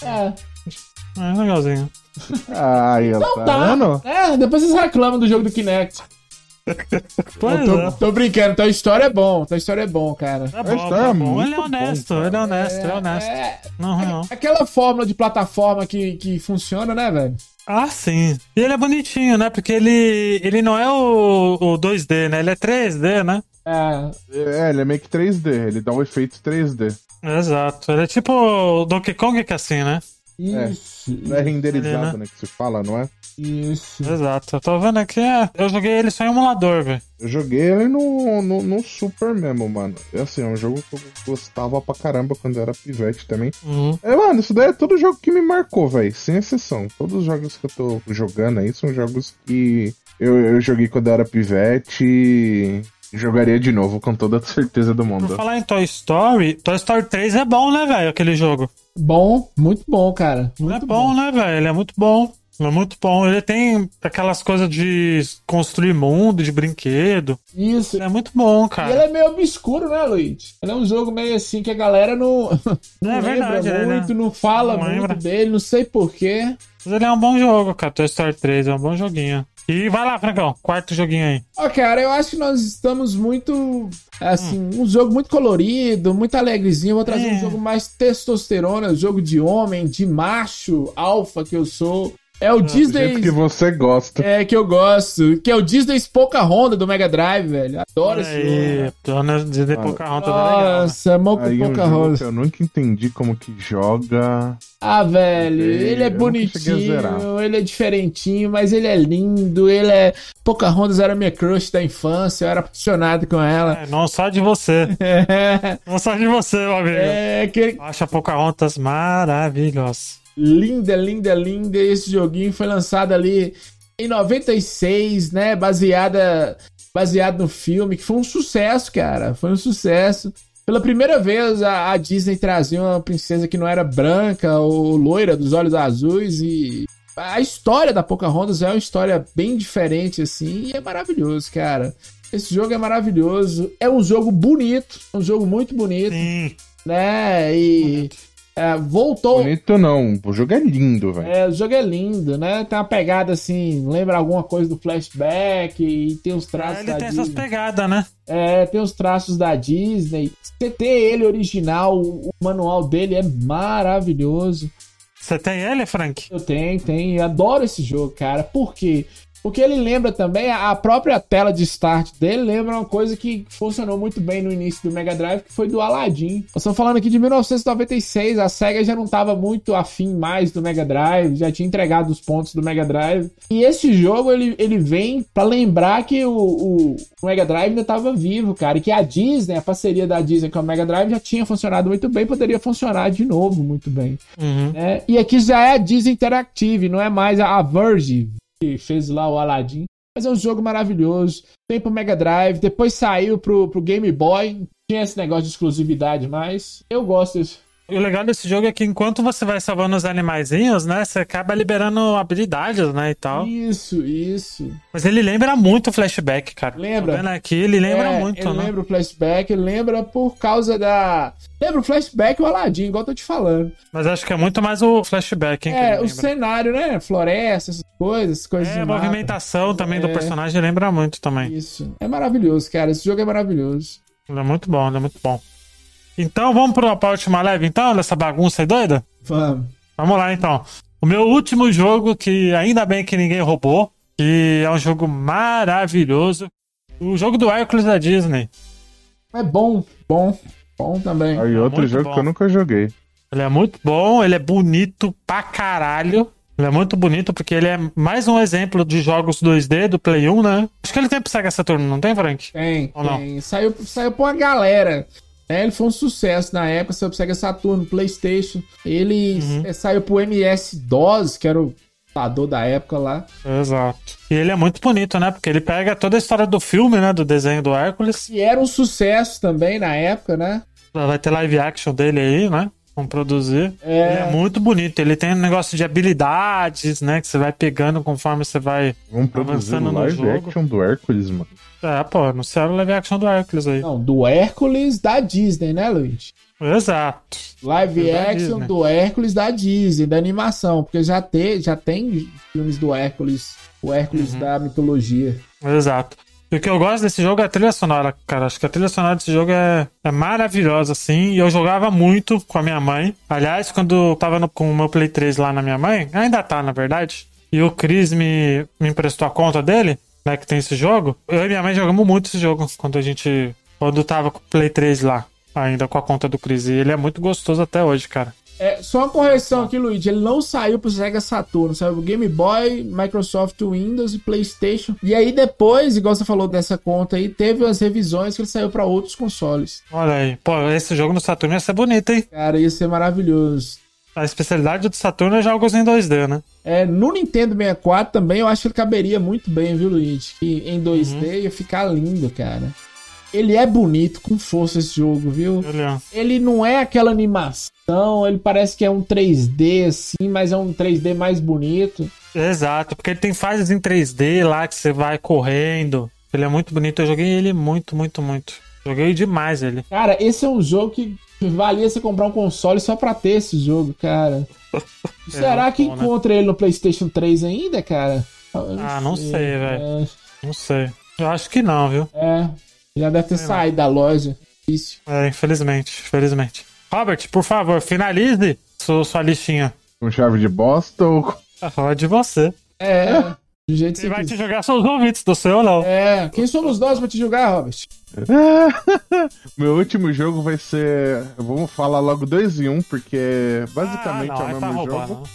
é. É legalzinho. Ai, ó, Então tá vendo? tá. É, depois vocês reclamam do jogo do Kinect. Pois tô, é. tô brincando, tua história é bom, tua história é bom, cara. É bom, história tá é bom. muito Ele é honesto, bom, ele é honesto, ele é honesto. É, Não, não. aquela fórmula de plataforma que, que funciona, né, velho? Ah, sim. E ele é bonitinho, né? Porque ele, ele não é o, o 2D, né? Ele é 3D, né? É, É, ele é meio que 3D, ele dá um efeito 3D. Exato. Ele é tipo o Donkey Kong que é assim, né? isso, Não é renderizado, Ele, né? Que se fala, não é? Isso. Exato. Eu tô vendo aqui, é, eu joguei ele só em emulador, velho. Eu joguei ele no, no, no Super mesmo, mano. E assim, é um jogo que eu gostava pra caramba quando eu era pivete também. Uhum. É, mano, isso daí é todo jogo que me marcou, velho. Sem exceção. Todos os jogos que eu tô jogando aí são jogos que eu, eu joguei quando eu era pivete e jogaria de novo, com toda a certeza do Por mundo. falar em Toy Story, Toy Story 3 é bom, né, velho? Aquele jogo. Bom, muito bom, cara. Ele Muito é bom, né, velho? Ele é muito bom. É muito bom. Ele tem aquelas coisas de construir mundo, de brinquedo. Isso. É muito bom, E cara. ele é meio obscuro, né, Luiz? Ele é um jogo meio assim que a galera não, não É lembra verdade, é, né? muito, não fala Não muito dele, não sei porquê. Mas ele é um bom jogo, cara. Toy Story 3 é um bom joguinho. E vai lá, Francão. Quarto joguinho aí. Ó, cara, eu acho que nós estamos muito. Assim, um jogo muito colorido, muito alegrezinho. Vou trazer É. um jogo mais testosterona, um jogo de homem, de macho, alfa que eu sou. É o Do Disney. jeito que você gosta. É, que eu gosto. Que é o Disney Pocahontas do Mega Drive, velho. Adoro esse jogo. Dona de Pocahontas é legal. né? Nossa, um jogo Pocahontas. que eu nunca entendi como que joga. Ah, velho, ele é eu bonitinho, ele é diferentinho, mas ele é lindo, ele é... Pocahontas era minha crush da infância, eu era apaixonado com ela. É, não só de você. Não só de você, meu amigo. É, aquele... Acha Pocahontas maravilhosa. Linda, linda, linda. Esse joguinho foi lançado ali em 96, né? Baseada, baseado no filme, que foi um sucesso, cara. Foi um sucesso. Pela primeira vez, a, a Disney trazia uma princesa que não era branca ou loira, dos olhos azuis. E a história da Pocahontas é uma história bem diferente, assim, e é maravilhoso, cara. Esse jogo é maravilhoso. É um jogo bonito, um jogo muito bonito, Sim. né? E é, voltou. Bonito não, o jogo é lindo, velho. É, o jogo é lindo, né? Tem uma pegada assim, lembra alguma coisa do flashback e tem os traços ele da tem essas Disney. pegadas, né? É, tem os traços da Disney. Você ter ele original, o manual dele é maravilhoso. Você tem ele, Frank? Eu tenho, tenho. Eu adoro esse jogo, cara. Por quê? Porque ele lembra também, a própria tela de start dele lembra uma coisa que funcionou muito bem no início do Mega Drive, que foi do Aladdin. Nós estamos falando aqui de 1996, a SEGA já não estava muito afim mais do Mega Drive, já tinha entregado os pontos do Mega Drive. E esse jogo, ele, ele vem para lembrar que o, o, o, Mega Drive ainda estava vivo, cara, e que a Disney, a parceria da Disney com o Mega Drive já tinha funcionado muito bem, poderia funcionar de novo muito bem. Uhum. É, e aqui já é a Disney Interactive, não é mais a Verge que fez lá o Aladdin. Mas é um jogo maravilhoso. Tem pro Mega Drive, depois saiu pro, pro Game Boy. Tinha esse negócio de exclusividade, mas eu gosto desse. O legal desse jogo é que enquanto você vai salvando os animaizinhos, né? Você acaba liberando habilidades, né? E tal. Isso, isso. Mas ele lembra muito o flashback, cara. Lembra? Tá aqui, ele lembra é, muito, ele né? Lembra o flashback, lembra por causa da. Lembra o flashback e o Aladdin, igual eu tô te falando. Mas acho que é muito mais o flashback, hein? É, o cenário, né? Floresta, essas coisas, coisas. É, a movimentação também é. do personagem lembra muito também. Isso. É maravilhoso, cara. Esse jogo é maravilhoso. Ele é muito bom, ele é muito bom. Então vamos para a última leve, então, dessa bagunça aí doida? Vamos. Vamos lá, então. O meu último jogo, que ainda bem que ninguém roubou, que é um jogo maravilhoso. O jogo do Hércules da Disney. É bom, bom, bom também. Aí outro é jogo bom. que eu nunca joguei. Ele é muito bom, ele é bonito pra caralho. Ele é muito bonito porque ele é mais um exemplo de jogos 2D do Play 1, né? Acho que ele tem pro Sega Saturn, não tem, Frank? Tem, Ou tem. Não? Saiu, saiu pra uma galera. É, ele foi um sucesso na época, saiu pro Sega Saturn, Playstation. Ele uhum. É, saiu pro MS-DOS, que era o computador da época lá. Exato. E ele é muito bonito, né? Porque ele pega toda a história do filme, né? Do desenho do Hércules. E era um sucesso também na época, né? Vai ter live action dele aí, né? Vamos produzir. É... É muito bonito. Ele tem um negócio de habilidades, né? Que você vai pegando conforme você vai Vamos produzir avançando live no jogo. action do Hércules, mano. É, pô, anunciaram o live action do Hércules aí. Não, do Hércules da Disney, né, Luiz? Exato. Live é action do Hércules da Disney, da animação, porque já, te, já tem filmes do Hércules, o Hércules uhum. da mitologia. Exato. E o que eu gosto desse jogo é a trilha sonora, cara. Acho que a trilha sonora desse jogo é, é maravilhosa, assim. E eu jogava muito com a minha mãe. Aliás, quando eu tava no, com o meu Play 3 lá na minha mãe, ainda tá, na verdade. E o Chris me, me emprestou a conta dele né, que tem esse jogo. Eu e minha mãe jogamos muito esse jogo quando a gente. Quando tava com o Play 3 lá, ainda com a conta do Chris. E ele é muito gostoso até hoje, cara. Só uma correção aqui, Luigi. Ele não saiu pro Sega Saturn, saiu pro Game Boy, Microsoft Windows e PlayStation. E aí depois, igual você falou dessa conta aí, teve as revisões que ele saiu para outros consoles. Olha aí, pô, esse jogo no Saturno ia ser bonito, hein? Cara, ia ser maravilhoso. A especialidade do Saturno é jogos em 2D, né? É, no Nintendo 64 também eu acho que ele caberia muito bem, viu, Luigi? Que em 2D uhum. ia ficar lindo, cara. Ele é bonito, com força esse jogo, viu? Ele, é. ele não é aquela animação, ele parece que é um 3D assim, mas é um 3D mais bonito. Exato, porque ele tem fases em 3D lá que você vai correndo. Ele é muito bonito, eu joguei ele muito, muito, muito. Joguei demais ele. Cara, esse é um jogo que valia você comprar um console só pra ter esse jogo, cara. É Será que bom, né? encontra né? ele no PlayStation 3 ainda, cara? ah, não sei, sei velho. É... Não sei. Eu acho que não, viu? É. Já deve ter sei saído da loja. Difícil. É, infelizmente, infelizmente. Robert, por favor, finalize sua, sua listinha. Com chave de bosta ou. Ah, de você. É. Do jeito que Ele vai te jogar seus convites, do seu ou não. É, quem somos nós pra te jogar, Robert? Meu último jogo vai ser. Vamos falar logo dois em um, porque basicamente ah, não, é o mesmo roubar, jogo.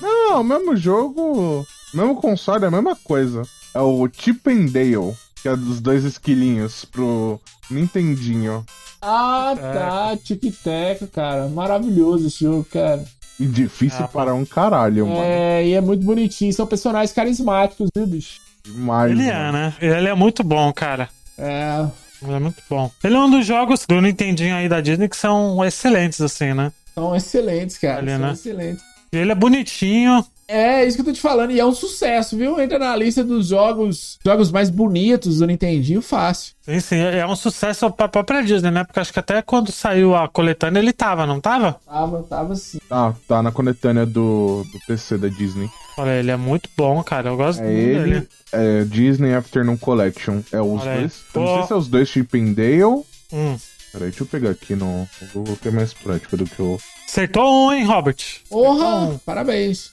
Não. não, o mesmo jogo. Mesmo console é a mesma coisa. É o Chip and Dale, que é dos dois esquilinhos pro Nintendinho. Ah, tá, Tic Tac, cara. Maravilhoso esse jogo, cara. E difícil ah, para um caralho, mano. É, e é muito bonitinho. São personagens carismáticos, viu, bicho? Demais. Ele é, mano. é, né? Ele é muito bom, cara. É. Ele é muito bom. Ele é um dos jogos do Nintendinho aí da Disney que são excelentes, assim, né? São excelentes, cara. Ali, são né? excelentes. Ele é bonitinho. É, isso que eu tô te falando. E é um sucesso, viu? Entra na lista dos jogos jogos mais bonitos do Nintendinho fácil. Sim, sim. É um sucesso pra própria Disney, né? Porque acho que até quando saiu a coletânea ele tava, não tava? Tava, tava sim. Ah, tá na coletânea do, do PC da Disney. Olha, ele é muito bom, cara. Eu gosto é muito ele, dele. É Disney Afternoon Collection. É os Olha dois. Não sei se é os dois Chip and Dale. Hum. Peraí, deixa eu pegar aqui no, Google que é mais prático do que o. Acertou um, hein, Robert? Porra, parabéns.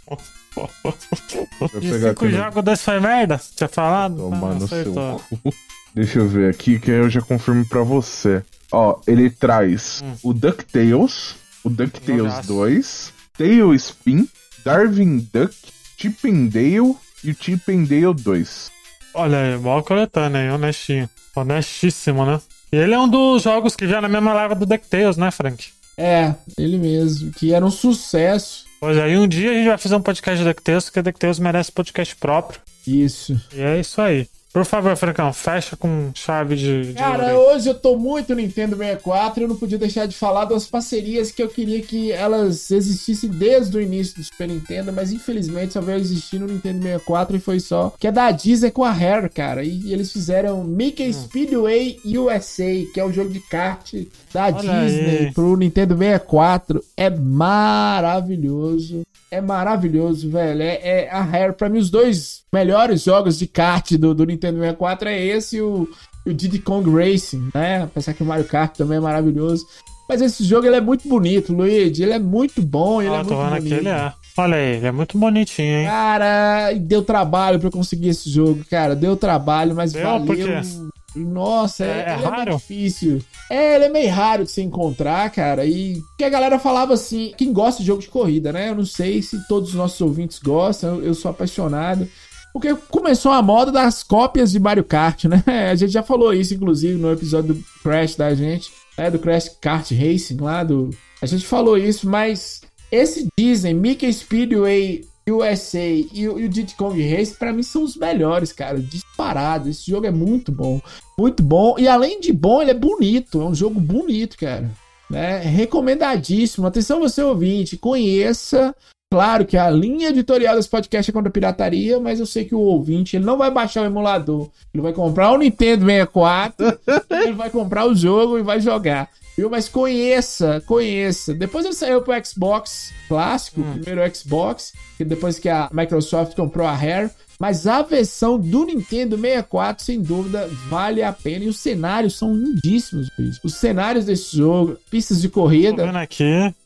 Deixa eu E pegar cinco jogos desse foi merda? Tinha falado? Tomar Ah, no seu cu. Deixa eu ver aqui que aí eu já confirmo pra você. Ó, ele traz Hum. o DuckTales, o DuckTales Jogaço. 2, Tailspin, Darwin Duck, Chip and Dale e o Chip and Dale 2. Olha aí, boa coletânea aí, honestinho. Honestíssimo, né? E ele é um dos jogos que já na mesma leva do DuckTales, né, Frank? É, ele mesmo, que era um sucesso. Pois aí, um dia a gente vai fazer um podcast de DuckTales, porque DuckTales merece podcast próprio. Isso. E é isso aí. Por favor, Francão, fecha com chave de, de Cara, ouro hoje eu tô muito Nintendo 64 e eu não podia deixar de falar das parcerias que eu queria que elas existissem desde o início do Super Nintendo, mas infelizmente só veio existir no Nintendo 64 e foi só. Que é da Disney com a Rare, cara. E, eles fizeram Mickey Speedway USA, que é um jogo de kart da Olha Disney aí. pro Nintendo 64. É maravilhoso. É maravilhoso, velho. É, é a Rare, pra mim, os dois melhores jogos de kart do, do Nintendo 64 é esse e o, o Diddy Kong Racing, né? Apesar que o Mario Kart também é maravilhoso. Mas esse jogo ele é muito bonito, Luigi. Ele é muito bom, ele Ó, é muito bonito. aqui, ele é. Olha aí, ele é muito bonitinho, hein? Cara, deu trabalho pra eu conseguir esse jogo, cara. Deu trabalho, mas Deu? valeu. Por quê? Nossa, é, É- é é raro? muito difícil. É, ele é meio raro de se encontrar, cara. E que a galera falava assim, quem gosta de jogo de corrida, né? Eu não sei se todos os nossos ouvintes gostam, eu, eu sou apaixonado. Porque começou a moda das cópias de Mario Kart, né? A gente já falou isso, inclusive, no episódio do Crash da gente, né? Do Crash Kart Racing lá, do... A gente falou isso, mas esse Disney, Mickey Speedway USA e, o- Diddy Kong Race, pra mim, são os melhores, cara. Disparado. Esse jogo é muito bom. Muito bom. E além de bom, ele é bonito. É um jogo bonito, cara. Né? Recomendadíssimo. Atenção, você ouvinte. Conheça. Claro que a linha editorial desse podcast é contra a pirataria, mas eu sei que o ouvinte ele não vai baixar o emulador. Ele vai comprar o Nintendo 64, ele vai comprar o jogo e vai jogar. Viu? Mas conheça, conheça. Depois ele saiu pro Xbox clássico, o primeiro Xbox, que depois que a Microsoft comprou a Rare. Mas a versão do Nintendo 64, sem dúvida, vale a pena. E os cenários são lindíssimos, bicho. Os cenários desse jogo, pistas de Tô corrida. vendo aqui,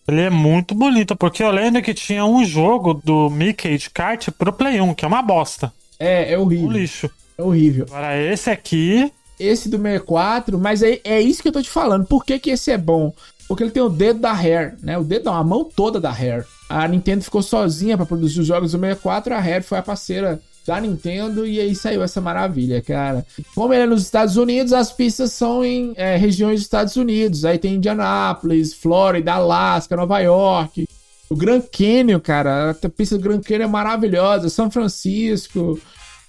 ele é muito bonito, porque eu lembro que tinha um jogo do Mickey de kart pro Play 1, que é uma bosta, É, é um horrível. lixo. É horrível. Agora esse aqui, Esse do 64, mas é, é isso que eu tô te falando. Por que, que esse é bom? Porque ele tem o dedo da Rare, né? O dedo não, a mão toda da Rare. A Nintendo ficou sozinha pra produzir os jogos do 64, a Rare foi a parceira da Nintendo e aí saiu essa maravilha, cara. Como ele é nos Estados Unidos, as pistas são em é, regiões dos Estados Unidos. Aí tem Indianápolis, Flórida, Alasca, Nova York. O Grand Canyon, cara, a pista do Grand Canyon é maravilhosa. São Francisco,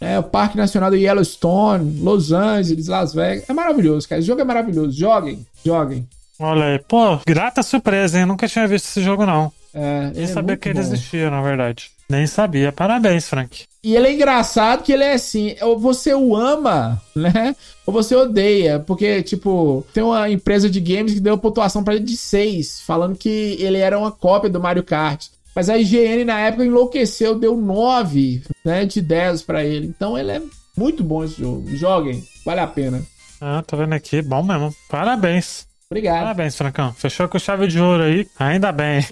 é, o Parque Nacional do Yellowstone, Los Angeles, Las Vegas. É maravilhoso, cara. Esse jogo é maravilhoso. Joguem, joguem. olha aí, pô, grata surpresa, hein? Nunca tinha visto esse jogo, não. É, Nem é sabia que ele bom. existia, na verdade. Nem sabia. Parabéns, Frank. E ele é engraçado que ele é assim, ou você o ama, né? Ou você odeia. Porque, tipo, tem uma empresa de games que deu pontuação pra ele de 6, falando que ele era uma cópia do Mario Kart. Mas a IGN na época enlouqueceu, deu 9, né, de 10 pra ele. Então ele é muito bom esse jogo. Joguem, vale a pena. Ah, tô vendo aqui, bom mesmo. Parabéns. Obrigado. Parabéns, Francão. Fechou com chave de ouro aí. Ainda bem.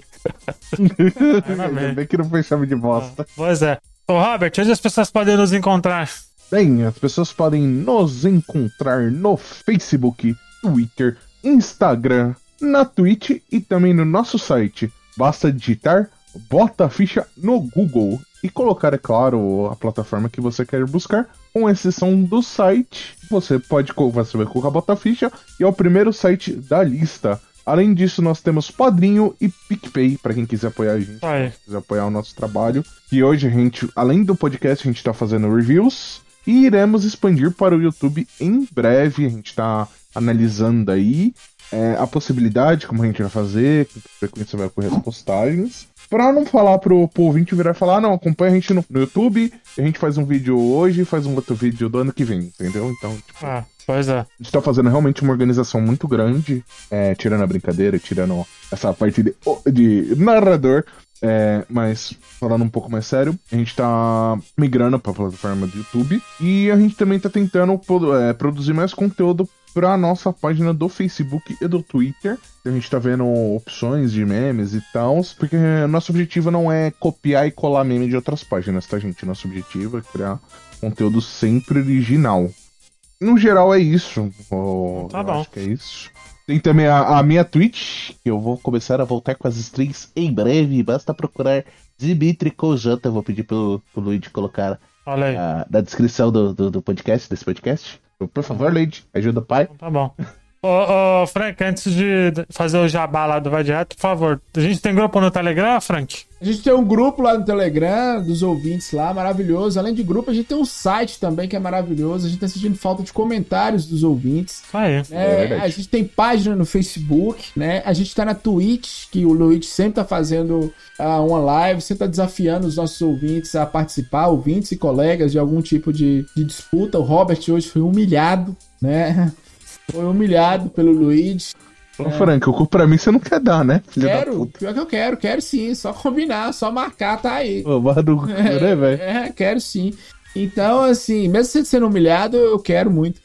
Ainda Ainda bem. bem que não foi chave de bosta. Pois é. Ô, Robert, onde as pessoas podem nos encontrar? Bem, as pessoas podem nos encontrar no Facebook, Twitter, Instagram, na Twitch e também no nosso site. Basta digitar Bota a Ficha no Google e colocar, é claro, a plataforma que você quer buscar, com exceção do site. Você pode você vai colocar Bota a Ficha e é o primeiro site da lista. Além disso, nós temos Padrinho e PicPay para quem quiser apoiar a gente Aí. quiser apoiar o nosso trabalho. E hoje a gente, além do podcast, a gente tá fazendo reviews e iremos expandir para o YouTube em breve. A gente tá analisando aí é, a possibilidade, como a gente vai fazer, com que frequência vai ocorrer as postagens. Pra não falar pro, pro ouvinte virar e falar, ah, não, acompanha a gente no, no YouTube, a gente faz um vídeo hoje e faz um outro vídeo do ano que vem, entendeu? Então, tipo, Ah, pois é. a gente tá fazendo realmente uma organização muito grande, é, tirando a brincadeira, tirando essa parte de, de narrador. É, mas falando um pouco mais sério, a gente tá migrando pra plataforma do YouTube e a gente também tá tentando é, produzir mais conteúdo pra nossa página do Facebook e do Twitter. A gente tá vendo opções de memes e tal, porque nosso objetivo não é copiar e colar meme de outras páginas, tá, gente? Nosso objetivo é criar conteúdo sempre original. No geral é isso. Oh, tá bom. Acho que é isso. Tem também a, a, minha Twitch, que eu vou começar a voltar com as streams em breve. Basta procurar Dimitri Kojanta. Eu vou pedir pro, pro Luigi colocar a, na descrição do, do, do, podcast, desse podcast. Por favor, Luigi, ajuda o pai. Tá bom. Ô, ô, Frank, antes de fazer o jabá lá do Vai Direto, por favor, a gente tem grupo no Telegram, Frank? A gente tem um grupo lá no Telegram, dos ouvintes lá, maravilhoso. Além de grupo, a gente tem um site também que é maravilhoso. A gente tá sentindo falta de comentários dos ouvintes. Isso aí. É, é a gente tem página no Facebook, né? A gente tá na Twitch, que o Luiz sempre tá fazendo uh, uma live, sempre tá desafiando os nossos ouvintes a participar, ouvintes e colegas de algum tipo de, de disputa. O Robert hoje foi humilhado, né? Foi humilhado pelo Luigi. Ô, é. Frank, o cu pra mim você não quer dar, né? Filho quero, pior que eu quero, quero sim. Só combinar, só marcar, tá aí. Ô, do cu, é, né, velho? É, quero sim. Então, assim, mesmo você sendo humilhado, eu quero muito.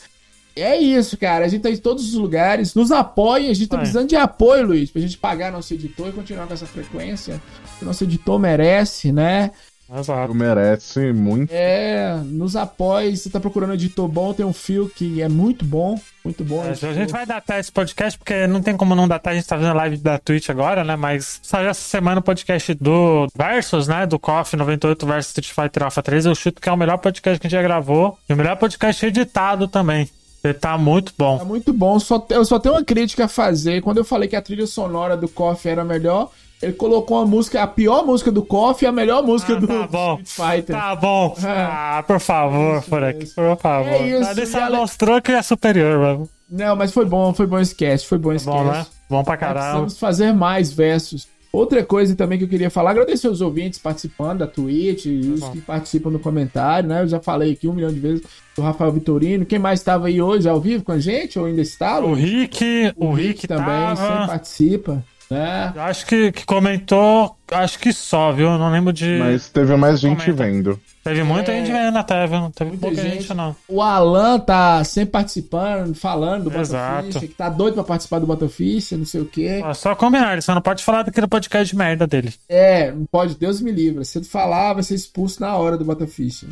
É isso, cara. A gente tá em todos os lugares. Nos apoia. A gente tá precisando de apoio, Luiz, pra gente pagar nosso editor e continuar com essa frequência. O nosso editor merece, né? Exato. merece muito. É, nos apoie. Se tá procurando editor bom, tem um fio que é muito bom. Muito bom. É, a gente vai datar esse podcast, porque não tem como não datar. A gente tá fazendo live da Twitch agora, né? Mas saiu essa semana o podcast do Versus, né? Do KOF 98 versus Street Fighter Alpha 3. Eu chuto que é o melhor podcast que a gente já gravou. E o melhor podcast editado também. Ele tá muito bom. Tá muito bom. Só, eu só tenho uma crítica a fazer. Quando eu falei que a trilha sonora do KOF era melhor, ele colocou a música, a pior música do KOF e a melhor música ah, do tá bom. Street Fighter. Tá bom. É. Ah, por favor, Forek, por favor. É isso. Só ela... mostrou que é superior, mano. Não, mas foi bom, foi bom cast, foi bom tá bom, cast. Né? Bom pra caralho. Precisamos fazer mais versos. Outra coisa também que eu queria falar, agradecer os ouvintes participando da Twitch, e os que participam no comentário, né? Eu já falei aqui um milhão de vezes do Rafael Vitorino. Quem mais estava aí hoje ao vivo com a gente, ou ainda está? O Rick, o, o Rick, Rick também tava... sempre participa. É. Acho que, que comentou, acho que só, viu? Não lembro de. Mas teve mais gente comenta. vendo. Teve muita é, gente vendo até, viu? Não teve muita pouca gente. gente. não. O Alan tá sempre participando, falando do Exato. que tá doido pra participar do Botafish, não sei o quê. É só combinar, ele só não pode falar daquele podcast de merda dele. É, não pode, Deus me livre. Se ele falar, vai ser expulso na hora do Botafish.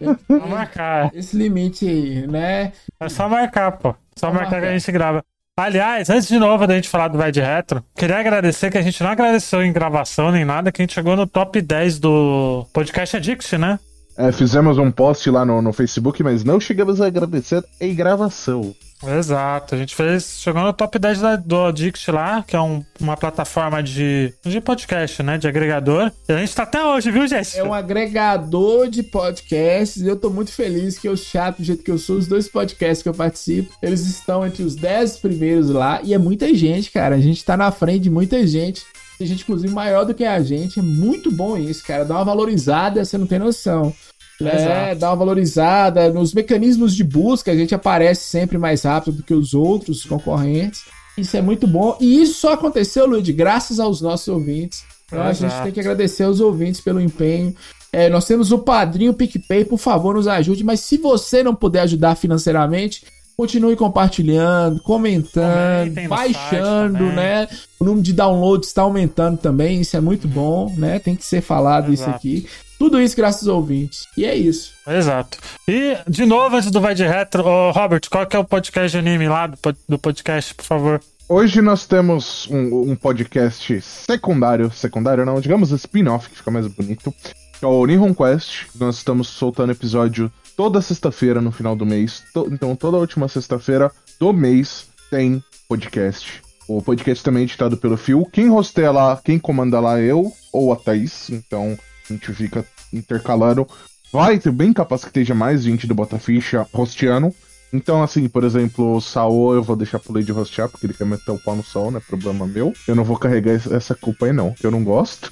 É só marcar. Esse limite aí, né? É só marcar, pô. Só, só marcar, marcar que a gente grava. Aliás, antes de novo da gente falar do Vai de Retro, queria agradecer que a gente não agradeceu em gravação nem nada, que a gente chegou no top 10 do podcast Addict, né? É, fizemos um post lá no, no Facebook, mas não chegamos a agradecer em gravação. Exato, a gente fez, chegou no top 10 da, do Addict lá, que é um, uma plataforma de, de podcast, né, de agregador. E a gente tá até hoje, viu, Jéssica? É um agregador de podcasts e eu tô muito feliz que eu chato do jeito que eu sou, os dois podcasts que eu participo, eles estão entre os 10 primeiros lá e é muita gente, cara. A gente tá na frente de muita gente. Tem gente, inclusive, maior do que a gente. É muito bom isso, cara. Dá uma valorizada, você não tem noção. É, dá uma valorizada. Nos mecanismos de busca, a gente aparece sempre mais rápido do que os outros concorrentes. Isso é muito bom. E isso só aconteceu, Luiz, graças aos nossos ouvintes. Então, a gente tem que agradecer aos ouvintes pelo empenho. É, nós temos o padrinho PicPay, por favor, nos ajude. Mas se você não puder ajudar financeiramente, Continue compartilhando, comentando, baixando, né? O número de downloads está aumentando também, isso é muito bom, né? Tem que ser falado Exato. isso aqui. Tudo isso graças aos ouvintes. E é isso. Exato. E, de novo, antes do Vai de Retro, oh, Robert, qual que é o podcast de anime lá do, do podcast, por favor? Hoje nós temos um, um, podcast secundário, secundário não, digamos spin-off, que fica mais bonito, que é o Nihon Quest. Nós estamos soltando episódio toda sexta-feira no final do mês. To então, toda última sexta-feira do mês tem podcast. O podcast também é editado pelo Phil. Quem rosteia lá, quem comanda lá é eu ou a Thaís. Então a gente fica intercalando. Vai ter bem capaz que esteja mais gente do Botaficha rosteando. Então, assim, por exemplo, o Saô eu vou deixar pro Lady rostear, porque ele quer meter o pau no Saô, não é problema meu. Eu não vou carregar essa culpa aí, não, que eu não gosto.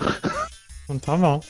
Então tá bom.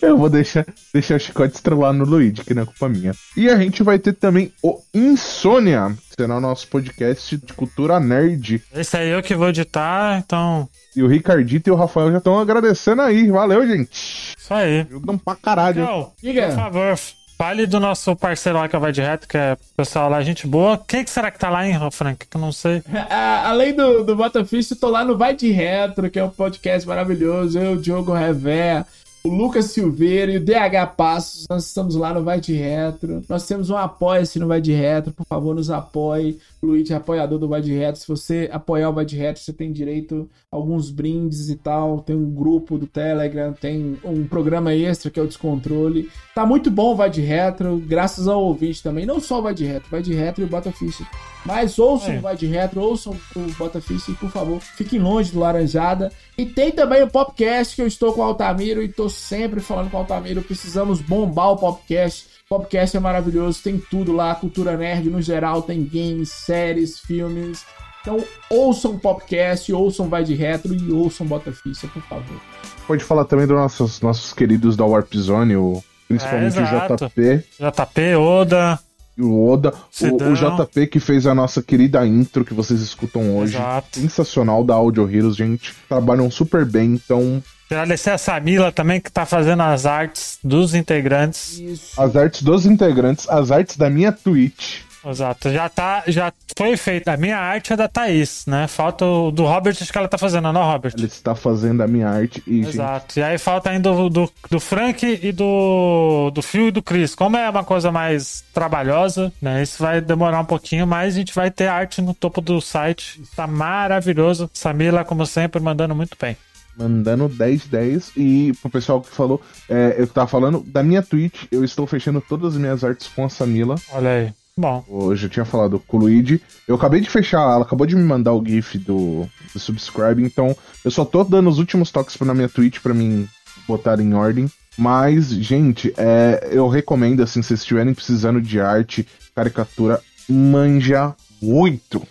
Eu vou deixar, deixar o chicote estrelar no Luigi, que não é culpa minha. E a gente vai ter também o Insônia, será o nosso podcast de cultura nerd. Esse aí eu que vou editar, então. E o Ricardito e o Rafael já estão agradecendo aí. Valeu, gente. Isso aí. Ajudam pra caralho. Então, Diga. por favor, fale do nosso parceiro lá que é o Vai de Reto, que é o pessoal lá, gente boa. Quem que será que tá lá, hein, Frank? Que eu não sei. Além do, do Botafish, eu tô lá no Vai de Retro, que é um podcast maravilhoso. Eu, o Diogo Revé, o Lucas Silveira e o DH Passos. Nós estamos lá no Vai de Retro. Nós temos um apoia-se no Vai de Retro. Por favor, nos apoie. O Luigi é apoiador do Vai de Retro. Se você apoiar o Vai de Retro, você tem direito a alguns brindes e tal. Tem um grupo do Telegram, tem um programa extra que é o Descontrole. Tá muito bom o Vai de Retro, graças ao ouvinte também. Não só o Vai de Retro, Vai de Retro e o Botafish. Mas ouçam É. o Vai de Retro, ouçam o Botafish e, por favor, fiquem longe do Laranjada. E tem também o Popcast, que eu estou com o Altamiro e tô sempre falando com o Altamiro. Precisamos bombar o Popcast. Popcast é maravilhoso, tem tudo lá, cultura nerd no geral, tem games, séries, filmes. Então ouçam o Popcast, ouçam Vai de Retro e ouçam Botaficha, por favor. Pode falar também dos nossos, nossos queridos da Warp Zone, o, principalmente É, o. JP JP, Oda. e o Oda. O, o JP que fez a nossa querida intro que vocês escutam hoje. Exato. Sensacional da Audio Heroes, gente. Trabalham super bem, então Agradecer a Samila também, que tá fazendo as artes dos integrantes. Isso. as artes dos integrantes, as artes da minha Twitch. Exato. Já tá. Já foi feita. A minha arte é da Thaís, né? Falta o do Robert, acho que ela tá fazendo, não, Robert? Ela está fazendo a minha arte e, gente, Exato. E aí falta ainda do, do, do Frank e do, do Phil e do Chris. Como é uma coisa mais trabalhosa, né? Isso vai demorar um pouquinho, mas a gente vai ter arte no topo do site. Tá maravilhoso. Samila, como sempre, mandando muito bem. Mandando 1010. E pro pessoal que falou, é, eu tava falando da minha Twitch, eu estou fechando todas as minhas artes com a Samila. Olha aí. Bom. Eu já tinha falado com o Luigi. Eu acabei de fechar, ela acabou de me mandar o GIF do, do subscribe, então eu só tô dando os últimos toques na minha Twitch pra mim botar em ordem. Mas, gente, é, eu recomendo, assim, se vocês estiverem precisando de arte, caricatura, manja muito.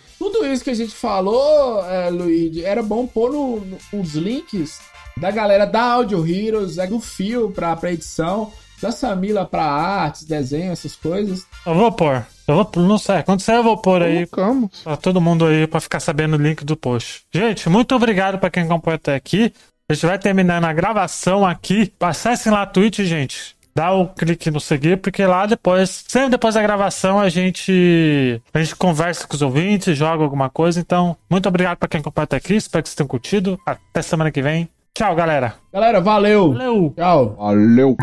Tudo isso que a gente falou, é, Luigi, era bom pôr no, no- os links da galera da Audio Heroes, é, do Fio pra, pra edição, da Samila pra artes, desenho, essas coisas. Eu vou pôr. Eu vou pôr. Não sei. Quando sair, eu vou pôr aí Colocamos. pra todo mundo aí pra ficar sabendo o link do post. Gente, muito obrigado pra quem acompanhou até aqui. A gente vai terminando a gravação aqui. Acessem lá a Twitch, gente. Dá o clique no seguir, porque lá depois, sempre depois da gravação, a gente a gente conversa com os ouvintes, joga alguma coisa. Então, muito obrigado pra quem acompanhou até aqui. Espero que vocês tenham curtido. Até semana que vem. Tchau, galera. Galera, valeu! Valeu! Tchau! Valeu!